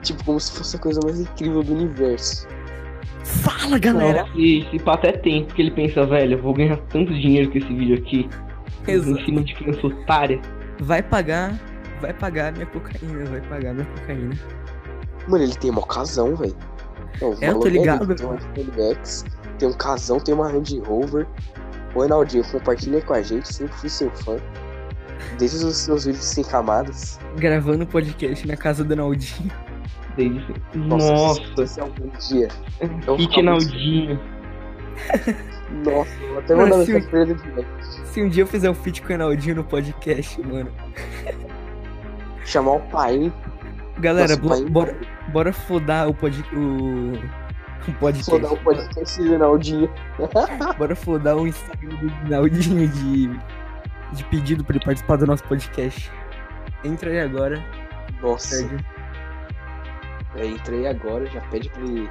Tipo, como se fosse a coisa mais incrível do universo. Fala, galera! Nossa, E esse pato é tempo que ele pensa, velho, eu vou ganhar tanto dinheiro com esse vídeo aqui. Exato. Em cima de criança otária. Vai pagar. Vai pagar minha cocaína. Vai pagar minha cocaína. Mano, ele tem uma casão, velho. Não, É, eu tô ligado. ele Tem um tem um casão, tem uma Range Rover. Ô, Enaldinho, compartilha com a gente, sempre fui seu fã. Desde os seus vídeos sem camadas. Gravando podcast na casa do Naldinho. Desde... Nossa, Nossa, se algum dia. Kit ficar muito- Naldinho. Nossa, vou até mandar se mensagem pra ele direto. Se um dia eu fizer um feat com o Naldinho no podcast, mano. Chamar o pai. Galera, Nossa, bo- pai- bora, bora fodar o, pod, o, o podcast. Vou dar um podcast do Enaldinho. Bora fodar o Instagram do Naldinho de, de pedido pra ele participar do nosso podcast. Entra aí agora, Nossa, Sérgio. eu entrei agora, já pede pra ele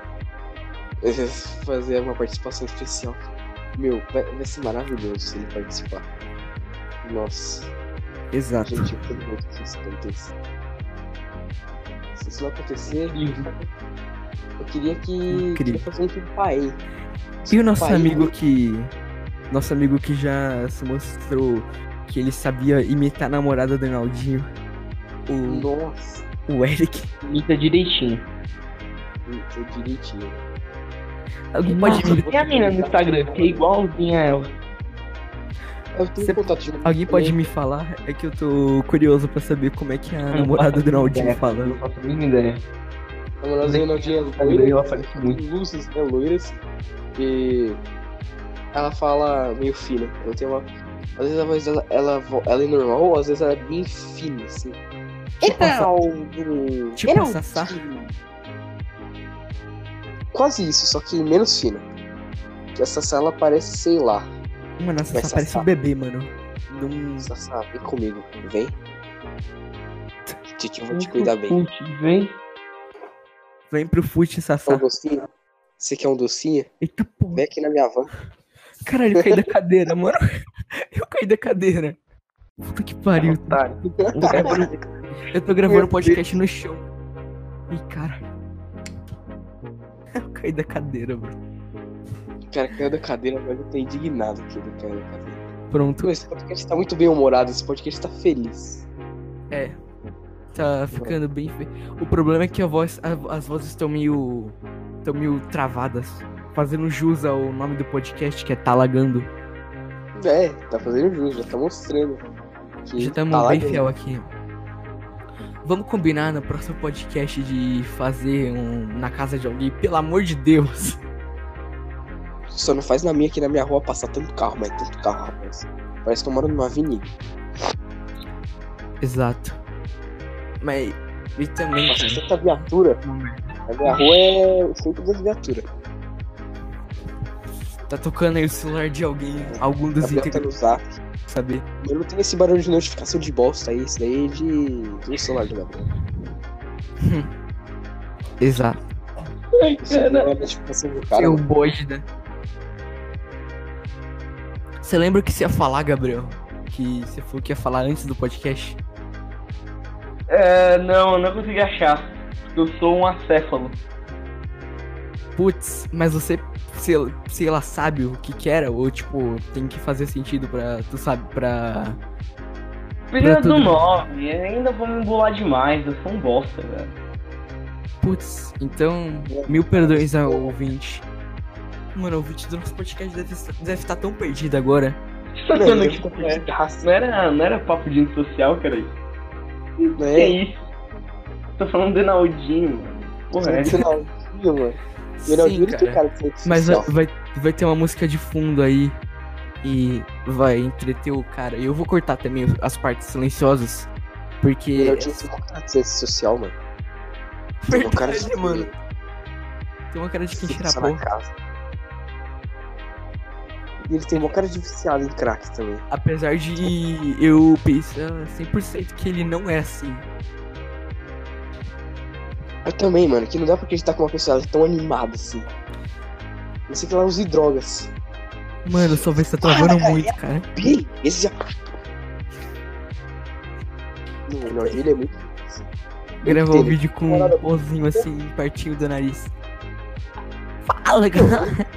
fazer uma participação especial. Meu, vai, vai ser maravilhoso se ele participar. Nossa, Exato. gente, eu tô muito tem isso. se isso não acontecer, eu queria que. Incrível. queria fazer um pai. E o nosso Pai, amigo que. Nosso amigo que já se mostrou que ele sabia imitar a namorada do Ronaldinho. O, Nossa, o Eric. Imita direitinho. foi direitinho. Alguém pode Nossa, me, tem a mina no Instagram, que é igualzinha a ela. Eu tenho contato de alguém pode me falar? É que eu tô curioso pra saber como é que a namorada do Ronaldinho É, fala. Não faço a mínima ideia. A namorada do Ronaldinho é loira, ela aparece muito. luzes, né, loiras. E ela fala meio fina. Ela tem uma. Às vezes a voz dela ela, ela é normal, às vezes ela é bem fina, assim. Tipo a Sa- um- tipo um Sassá? fino. Quase isso, só que menos fina. Que essa sala parece, sei lá. Mano, essa só parece um bebê, mano. Não... Sassá, vem comigo, vem. Titi, eu vou te cuidar bem. Putz, vem. Vem pro fute, Quer um Sassá. docinho? Você quer um docinho? Eita porra. Vem aqui na minha van. Caralho, eu caí da cadeira, mano. Eu caí da cadeira. Puta que pariu. Otário. Eu tô gravando, eu tô gravando podcast no chão. Ih, cara. Eu caí da cadeira, mano. Cara caiu da cadeira, mas eu tô indignado que ele caiu da cadeira. Pronto. Esse podcast tá muito bem humorado, esse podcast tá feliz. É. Tá ficando bem. O problema é que a voz, a- as vozes estão meio. estão meio travadas. Fazendo jus ao nome do podcast, que é Tá Lagando. É, tá fazendo jus, já tá mostrando. Que Já tá estamos bem fiel aqui. Vamos combinar no próximo podcast de fazer um na casa de alguém, pelo amor de Deus. Só não faz na minha aqui na minha rua passar tanto carro, mas tanto carro, rapaz. Parece que eu moro numa avenida. Exato. Mas. E também, Nossa, cara. tanta viatura. A minha rua é o centro das viaturas. Tá tocando aí o celular de alguém, algum dos tá integrantes, saber. Eu não tem esse barulho de notificação de bosta aí, isso daí é de. do celular do Gabriel. Exato. Isso não é notificação do cara. Bode, né? Você lembra o que você ia falar, Gabriel? Que você falou que ia falar antes do podcast? É, não, não consegui achar. Eu sou um acéfalo. Putz, mas você, sei, sei lá, sabe o que que era? Ou, tipo, tem que fazer sentido pra, tu sabe, pra... Precisa do nome, ainda vou me embolar demais, eu sou um bosta, velho. Putz, então, mil perdões ao ouvinte. Mano, o ouvinte do nosso podcast deve, estar- deve estar tão perdido agora. Você tá Não, vendo eu que regaço. não era, não era papo de antissocial, cara? Que Não é é? isso? Tô falando do Enaldinho, mano. Porra, é. Finalzinho, mano. Ronaldinho Sim, cara. cara de ser Mas vai, social. vai, vai ter uma música de fundo aí e vai entreter o cara. E eu vou cortar também as partes silenciosas, porque... Ronaldinho tem uma cara de ser social, mano. Tem uma cara de Verdade, mano. Tem uma cara de quem Só na porra. E ele tem uma cara de viciado em crack também. Apesar de eu pensar 100% que ele não é assim. Eu também, mano, que não dá pra acreditar que uma pessoa é tão animada assim. Não sei que ela use drogas. Mano, sua voz tá travando muito, cara. Ih, esse já. Não, ele é muito. Gravar o vídeo com um pozinho assim, pertinho do nariz. Fala, cara.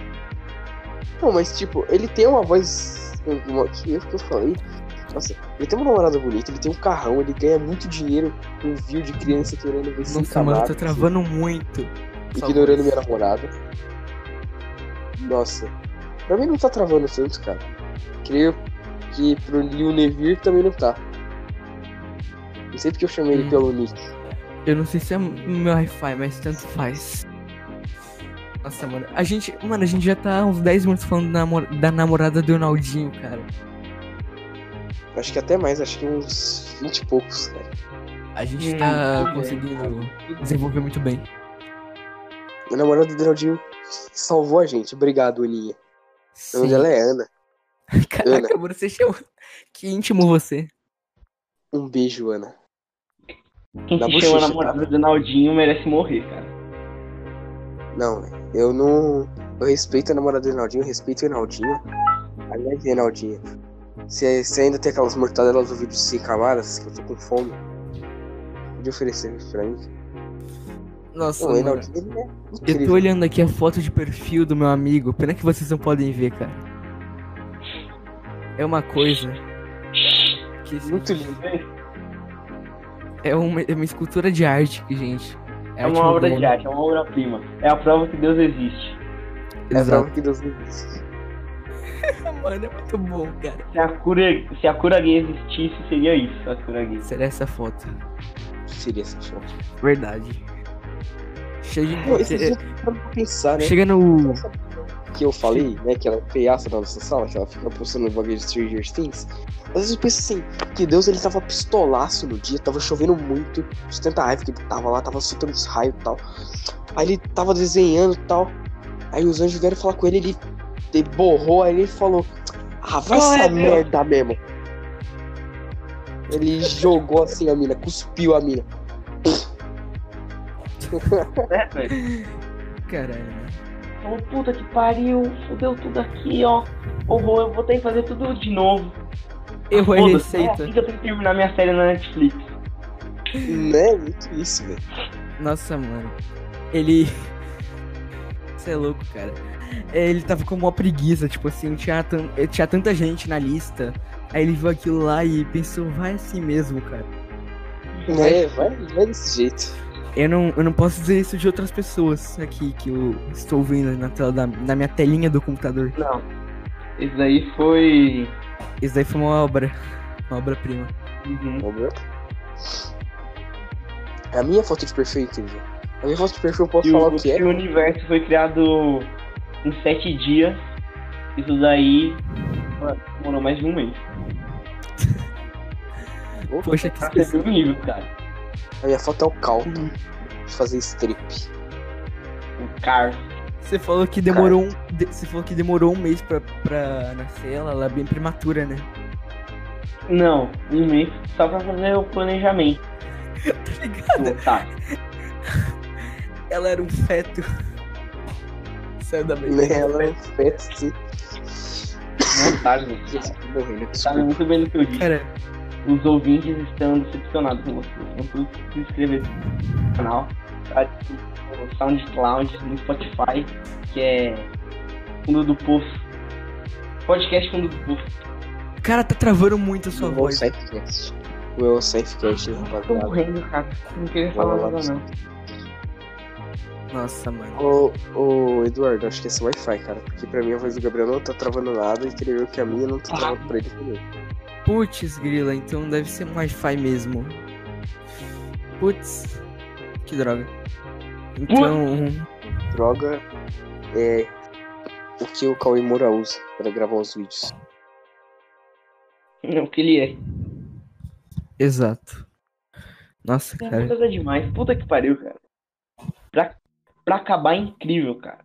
Não, mas tipo, ele tem uma voz. Uma, que eu que eu falei. Nossa, ele tem uma namorada bonita, ele tem um carrão, ele ganha muito dinheiro com view de criança querendo ver se Nossa, mano, tá travando muito. ignorando minha namorada. Nossa, pra mim não tá travando tanto, cara. Creio que pro Lil Nevir também não tá. Não sei porque eu chamei ele Hum. pelo nick. Eu não sei se é meu Wi-Fi, mas tanto faz. Nossa, mano. A gente. Mano, a gente já tá uns 10 minutos falando da, namor- da namorada do Ronaldinho, cara. Acho que até mais, acho que uns 20 e poucos, cara. A gente Hum, tá conseguindo desenvolver muito bem. A namorada do Ronaldinho salvou a gente. Obrigado, Aninha. O nome Sim. dela é Ana. Caraca, mano, você chama. Que íntimo você. Um beijo, Ana. Quem Na se bochecha, chama tá? do Enaldinho merece morrer, cara. Não, eu não. Eu respeito a namorada do Reinaldinho, eu respeito o Reinaldinho. Aliás, Reinaldinho, se você ainda tem aquelas mortadelas do vídeo de 100 camadas, que eu tô com fome, pode oferecer pra mim. Nossa, O. Reinaldinho, é Eu tô olhando aqui a foto de perfil do meu amigo. Pena que vocês não podem ver, cara. É uma coisa. Que Muito lindo. é, uma, é uma escultura de arte, gente. É uma obra de arte, é uma obra-prima. É a prova que Deus existe. É a Exato. prova que Deus existe. Mano, é muito bom, cara. Se a cura, se a cura gay existisse, seria isso, a cura gay. Será essa foto? Seria essa foto. Verdade. Chega, Pô, esse che- dia pra pensar, né? chega no. Que eu falei, né? Que ela é feiaça na nossa sala, que ela fica postando bagulho de Stranger Things. Às vezes eu penso assim, que Deus ele tava pistolaço no dia, tava chovendo muito, de tanta raiva que ele tava lá, tava soltando os raios e tal. Aí ele tava desenhando e tal. Aí os anjos vieram falar com ele, ele, ele borrou, aí ele falou, ah, vai é, essa Deus? merda mesmo. Ele jogou assim a mina, cuspiu a mina. É, velho. Caralho. Falou, puta que pariu, fudeu tudo aqui, ó. Eu vou, eu vou ter que fazer tudo de novo. Errou a Foda-se, é receita. assim que eu tenho que terminar minha série na Netflix. né? Muito isso, velho. Nossa, mano. Ele. Você é louco, cara. É, Ele tava com uma preguiça, tipo assim, tinha, tan- tinha tanta gente na lista. Aí ele viu aquilo lá e pensou, vai assim mesmo, cara. É, vai, vai desse jeito. Eu não, eu não posso dizer isso de outras pessoas aqui que eu estou vendo na tela da, na minha telinha do computador. Não. Esse daí foi. Isso daí foi uma obra. Uma obra-prima. Uhum. É a minha foto de perfil, incrível. A minha foto de perfil eu posso E falar o, o que é? o universo foi criado em sete dias. Isso daí. mano, Demorou mais de um mês. Poxa, que você específico. nível, cara. A minha foto é o caldo de fazer strip. O Car. Você falou que demorou um. de- Você falou que demorou um mês pra, pra nascer ela, ela é bem prematura, né? Não, um mês só pra fazer o planejamento. Tá ligado? Tá. Ela era um feto. Saiu da beleza. Ela é um feto, sim. Não tá, gente. Sabe desculpa. muito bem do que eu disse. Cara, Os ouvintes estão decepcionados com você. Todos se inscrever no canal. Tá? No SoundCloud, no Spotify, que é Fundo do Poço. Podcast Fundo do Poço. cara, tá travando muito a sua O voz. Safecast. O meu Safecast, Tô rapaziada. morrendo, cara. Não queria falar nada, não. Nossa, mano. Ô, ô, Eduardo, acho que esse Wi-Fi, cara. Porque pra mim a voz do Gabriel não tá travando nada e creio eu que a minha não tá travando pra ele também. Putz, grila, então deve ser um Wi-Fi mesmo. Putz, que droga. Então, Droga é o que o Cauê Moura usa pra gravar os vídeos. Não, o que ele é. exato. Nossa, É cara. coisa demais. Puta que pariu, cara. Pra, pra acabar é incrível, cara.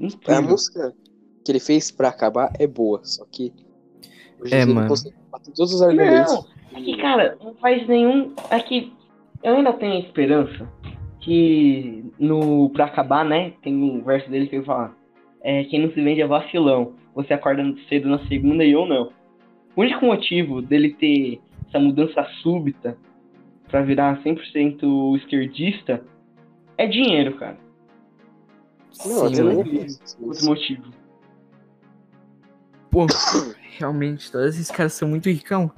A Incrível. música que ele fez pra acabar é boa, só que. Hoje É, mano. Todos os argumentos. Não, é que, cara, não faz nenhum. É que eu ainda tenho a esperança que no. Pra acabar, né? Tem um verso dele que ele fala. É, quem não se vende é vacilão. Você acorda cedo na segunda e eu não. O único motivo dele ter essa mudança súbita pra virar 100% esquerdista é dinheiro, cara. Não, eu Sim, mano. penso Outro motivo. Pô, realmente, todos esses caras são muito ricão.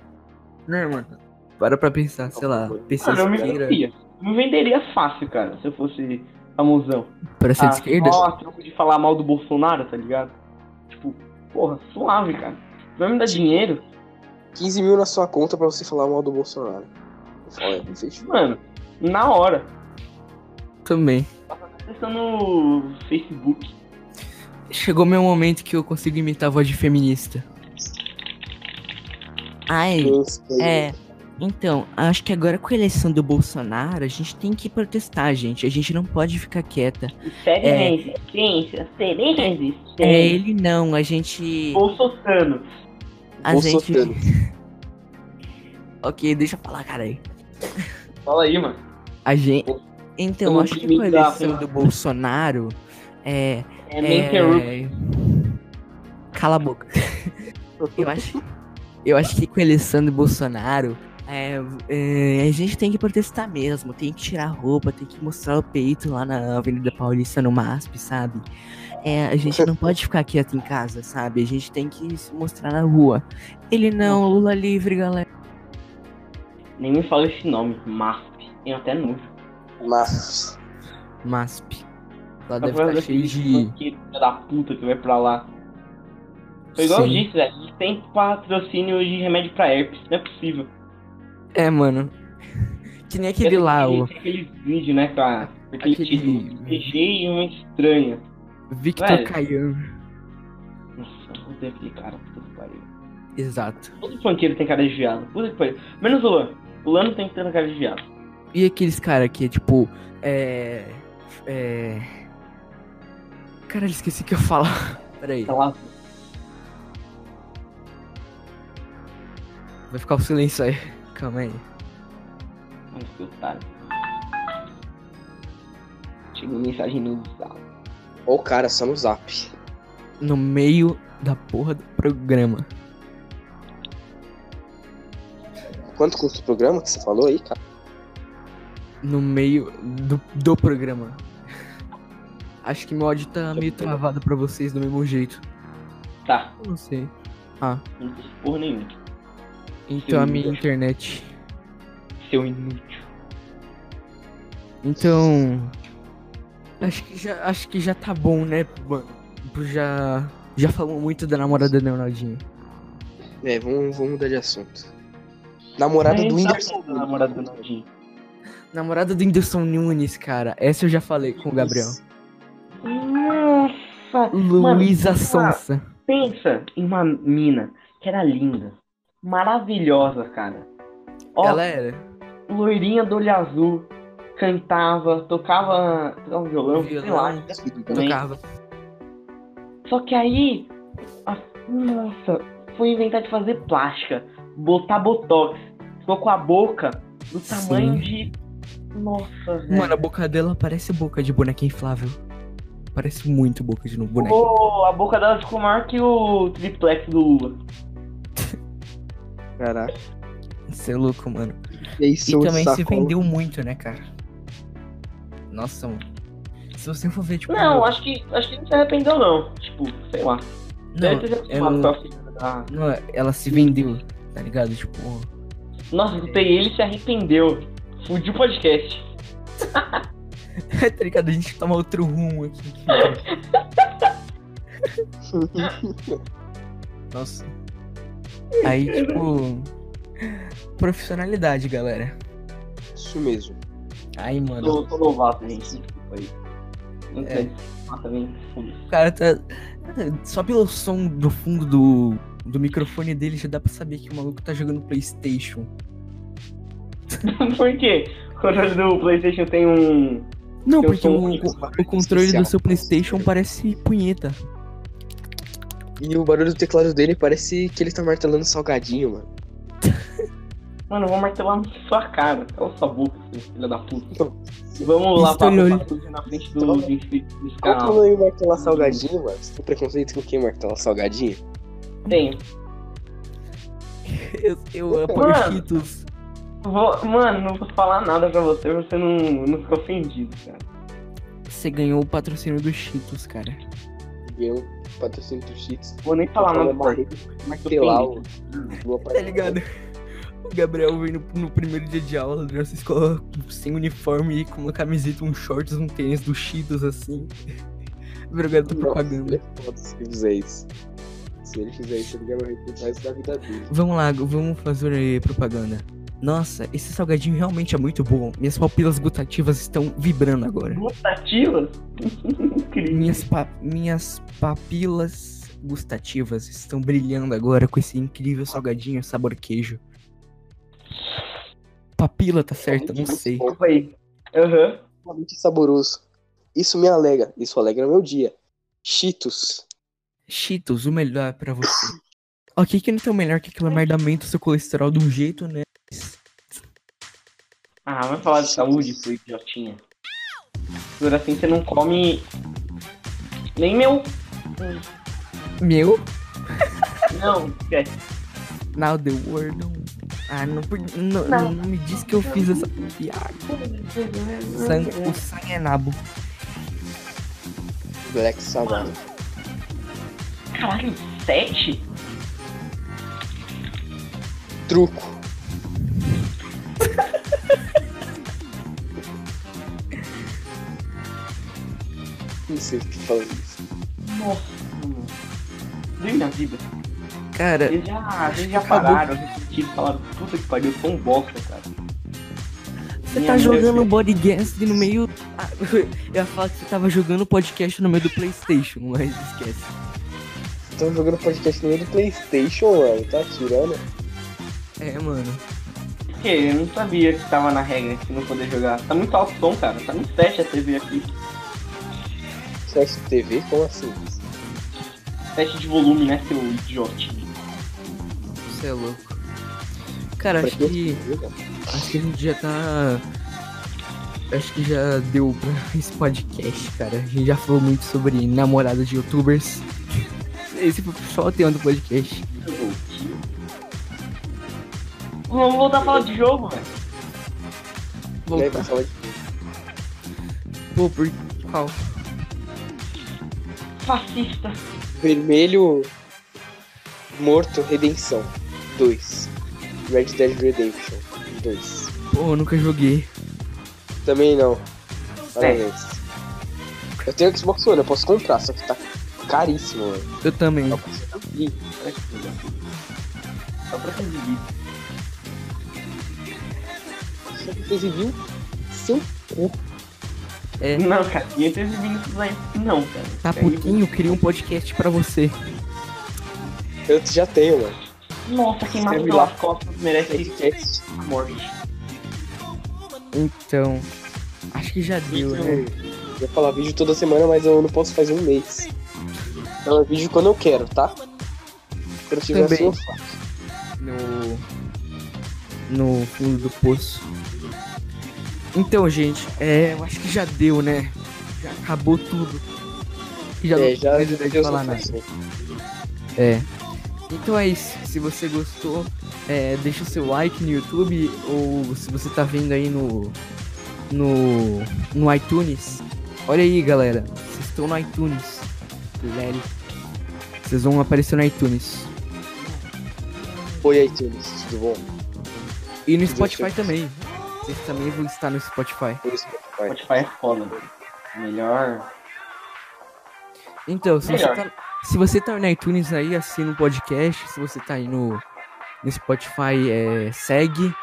Né, mano? Para pra pensar, sei lá, PC Mano, eu me esquerda. venderia. Eu me venderia fácil, cara, se eu fosse famosão. Para ser Ah, de esquerda? Só a troco de falar mal do Bolsonaro, tá ligado? Tipo, porra, suave, cara. Vai me dar dinheiro? 15 mil na sua conta pra você falar mal do Bolsonaro. Olha. Mano, na hora. Também. Acessa no Facebook. Chegou meu momento que eu consigo imitar a voz de feminista. Ai, é. Então, acho que agora com a eleição do Bolsonaro, a gente tem que protestar, gente. A gente não pode ficar quieta. Segue É. resistência, serei resistente. É ele não, a gente. Bolsotano. A gente. Ok, deixa eu falar, caralho. Fala aí, mano. A gente. Então, Eu acho que com a eleição mano. do Bolsonaro. É. É interrupt. Cala a boca. eu acho. Eu acho que com a eleição do Bolsonaro, É, é, a gente tem que protestar mesmo, tem que tirar a roupa, tem que mostrar o peito lá na Avenida Paulista, no MASP, sabe? É, a gente não pode ficar quieto em casa, sabe? A gente tem que se mostrar na rua. Ele não, Lula livre, galera. Nem me fala esse nome, MASP. Tem até nojo. Mas. MASP. Lá Tá deve estar falando cheio de. da puta que vai pra lá. Foi igual eu Sim. disse, velho. Tem patrocínio de remédio pra herpes. Não é possível. É, mano. Que nem aquele lá, o Tem aqueles vídeos, né, cara? Aquele Aquele- título. Beijei uma estranha. Victor. Kayan. Nossa, eu odeio aquele cara. Puta que pariu. Exato. Todo funkeiro tem cara de viado. Puta que pariu. Menos o Luan. O Luan não tem tanta cara de viado. E aqueles cara que é tipo. É. É. Caralho, esqueci o que eu ia falar. Pera aí. Tá lá. Vai ficar o silêncio aí. Calma aí. Que otário. Chegou mensagem no zap. Ô, cara, só no zap. No meio da porra do programa. Quanto custa o programa que você falou aí, cara? No meio do, do programa. Acho que meu áudio tá meio travado pra vocês do mesmo jeito. Tá, Eu não sei. não custa porra nenhuma. Então a minha internet. Seu inútil. Então. Acho que já, acho que já tá bom, né, mano? Já. Já falamos muito da namorada do Ronaldinho. É, vamos, vamos mudar de assunto. Namorada do tá Whindersson. namorada do Naldinho. Namorada do Whindersson Nunes, cara. Essa eu já falei com o Gabriel. Nossa! Luísa Mano, Sonsa. Pensa em uma mina que era linda, maravilhosa, cara. Ó, Ela era. loirinha do olho azul, cantava, tocava, tocava violão, sei lá. Violão, também. tocava. Só que aí, a- nossa, foi inventar de fazer plástica, botar botox, ficou com a boca do tamanho Sim. de. Nossa, velho. Mano, a boca dela parece boca de boneca inflável. Parece muito boca de boneca. Ficou- a boca dela ficou maior que o triplex do Lula. Caraca. Você é louco, mano. E E também se sacola? vendeu muito, né, cara? Nossa, mano. Se você for ver, tipo. Não, acho que, acho que não se arrependeu, não. Tipo, sei lá. não, se ela- com a filha da- não, ela se vendeu, tá ligado? Tipo. Nossa, escutei ele se arrependeu. Fudiu o podcast. tá ligado? A gente toma outro rumo aqui. Nossa. Aí, tipo. Profissionalidade, galera. Isso mesmo. Aí, mano. Tô, tô novato, gente. Desculpa aí. Não É. sei. Também. foda-se. O cara tá. Só pelo som do fundo do, do microfone dele já dá pra saber que o maluco tá jogando PlayStation. Por quê? O controle do PlayStation tem um. Não, porque o, único, o- o controle do seu PlayStation parece punheta. E o barulho do teclado dele parece que ele tá martelando salgadinho, mano. Mano, eu vou martelar na sua cara. Cala sua boca, seu filho da puta. Então, Vamos lá pra na frente do, do inscrito desse Qual que é o canal. nome de martelar salgadinho, mano? Você tem preconceito com quem martela salgadinho? Tem. Eu, eu apoio. Cheetos. Vou- mano, não vou falar nada pra você, você não, não fica ofendido, cara. Você ganhou o patrocínio do Cheetos, cara. Eu, patrocínio do Cheats. Vou nem falar nada pra. Martelar o... o Tá ligado? O Gabriel veio no, no primeiro dia de aula da nossa escola sem uniforme, com uma camiseta, um shorts, um tênis do Cheetos, assim. Virou garoto propaganda. É foda se ele fizer isso. Se ele fizer isso, ele vai isso da vida dele. Vamos lá, vamos fazer propaganda. Nossa, esse salgadinho realmente é muito bom. Minhas papilas gustativas estão vibrando agora. Gustativas? Incrível. Minhas, pa- minhas papilas gustativas estão brilhando agora com esse incrível salgadinho sabor queijo. Papila, tá certo? Não sei. Aí. Aham. Realmente saboroso. Isso me alegra. Isso alegra meu dia. Cheetos. Cheetos, o melhor pra você. Ok, que não tem o melhor que aquilo merda aumenta o seu colesterol de um jeito, né? Ah, vai falar de saúde, seu idiotinha. Por assim você não come. Nem meu. Meu? Não, esquece. Now the world. don't- Ah, não, por- não, não. não me diz que eu fiz essa piada. Sang, o sangue é nabo. Black Sabbath. Caralho, sete? Truco. Não sei o que fala isso. Nossa, mano. Deus na vida. Cara, Eles já, eles já pararam, refletiram e falaram, puta que pariu, foi um bosta, cara. você Minha tá jogando Bodyguest no meio. Ah, eu ia falar que você tava jogando podcast no meio do PlayStation, mas esquece. Tava jogando podcast no meio do Playstation, mano. Tá tirando? É, mano. Por quê? Eu não sabia que tava na regra de não poder jogar. Tá muito alto o som, cara. Tá muito sete a TV aqui. Sete TV? Como assim? Sete de volume, né, seu idiote? Você é louco. Cara, Pra acho que? Acho que a gente já tá. Acho que já deu pra esse podcast, cara. A gente já falou muito sobre namorada de youtubers. Esse foi só o tema do podcast. Vamos voltar a falar de jogo, velho. Voltar. Pô, por qual? Fascista. Vermelho Morto Redenção 2. Red Dead Redemption 2. Pô, eu nunca joguei. Também não. Parabéns. Eu tenho Xbox One, eu posso comprar, só que tá caríssimo, mano. Eu também. Só pra que legal. Só pra ser vivido. Só que você viu seu cu. É. Não, cara, ninguém tá exibindo isso aí. Não, cara. Tá putinho, cria um podcast pra você. Eu já tenho, mano. Nossa, quem pelas lá. costas merece Podcast. morte. Então. Acho que já deu, né? Eu ia falar vídeo toda semana, mas eu não posso fazer um mês. Então é vídeo quando eu quero, tá? Quando eu tiver assim, eu faço. no no fundo do poço. Então, gente, é, eu acho que já deu, né? Já acabou tudo. Já É, não já mais ideia de falar nada. faz. É. Então é isso. Se você gostou, é, deixa o seu like no YouTube ou se você tá vendo aí no no no iTunes. Olha aí, galera. Vocês estão no iTunes. Lely. Vocês vão aparecer no iTunes. Oi, iTunes, tudo bom? E no Spotify também. Vocês também vão estar no Spotify. Spotify. Spotify é foda. Melhor. Então, se você, Melhor. tá, se você tá no iTunes aí, assina o podcast. Se você tá aí no, no Spotify, é, segue.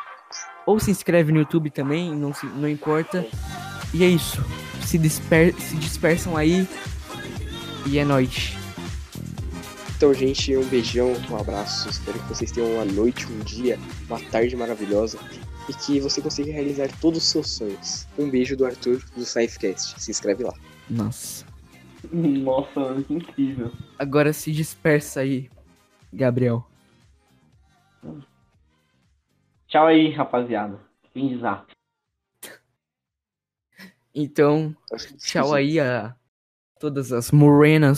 Ou se inscreve no YouTube também, não, se- não importa. E é isso. Se, disper, se dispersam aí. E é nóis. Então, gente, um beijão, um abraço. Espero que vocês tenham uma noite, um dia, uma tarde maravilhosa. E que você consiga realizar todos os seus sonhos. Um beijo do Arthur do Safecast. Se inscreve lá. Nossa. Nossa, mano, que incrível. Agora se dispersa aí, Gabriel. Tchau aí, rapaziada. Fim de zap. Então, tchau aí a todas as morenas